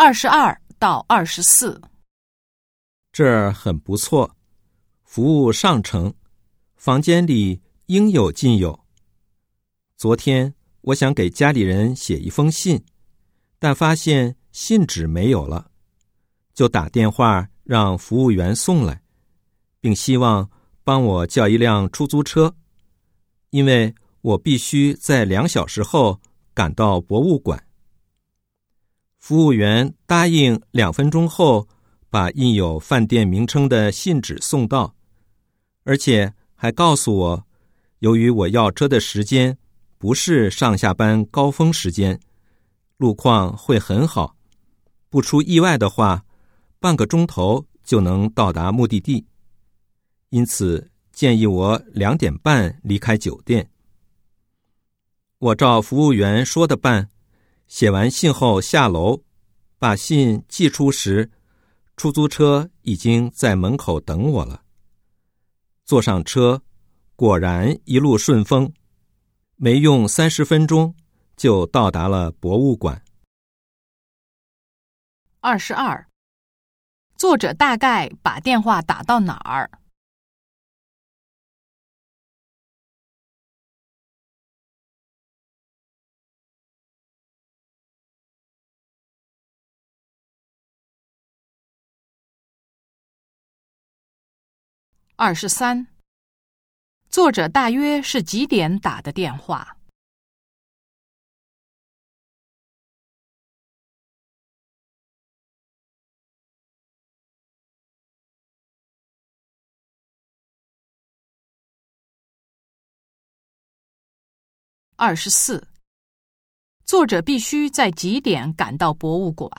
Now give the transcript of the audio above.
二十二到二十四，这儿很不错，服务上乘，房间里应有尽有。昨天我想给家里人写一封信，但发现信纸没有了，就打电话让服务员送来，并希望帮我叫一辆出租车，因为我必须在两小时后赶到博物馆。服务员答应两分钟后把印有饭店名称的信纸送到，而且还告诉我，由于我要车的时间不是上下班高峰时间，路况会很好，不出意外的话，半个钟头就能到达目的地。因此建议我两点半离开酒店。我照服务员说的办。写完信后下楼，把信寄出时，出租车已经在门口等我了。坐上车，果然一路顺风，没用三十分钟就到达了博物馆。二十二，作者大概把电话打到哪儿？二十三，作者大约是几点打的电话？二十四，作者必须在几点赶到博物馆？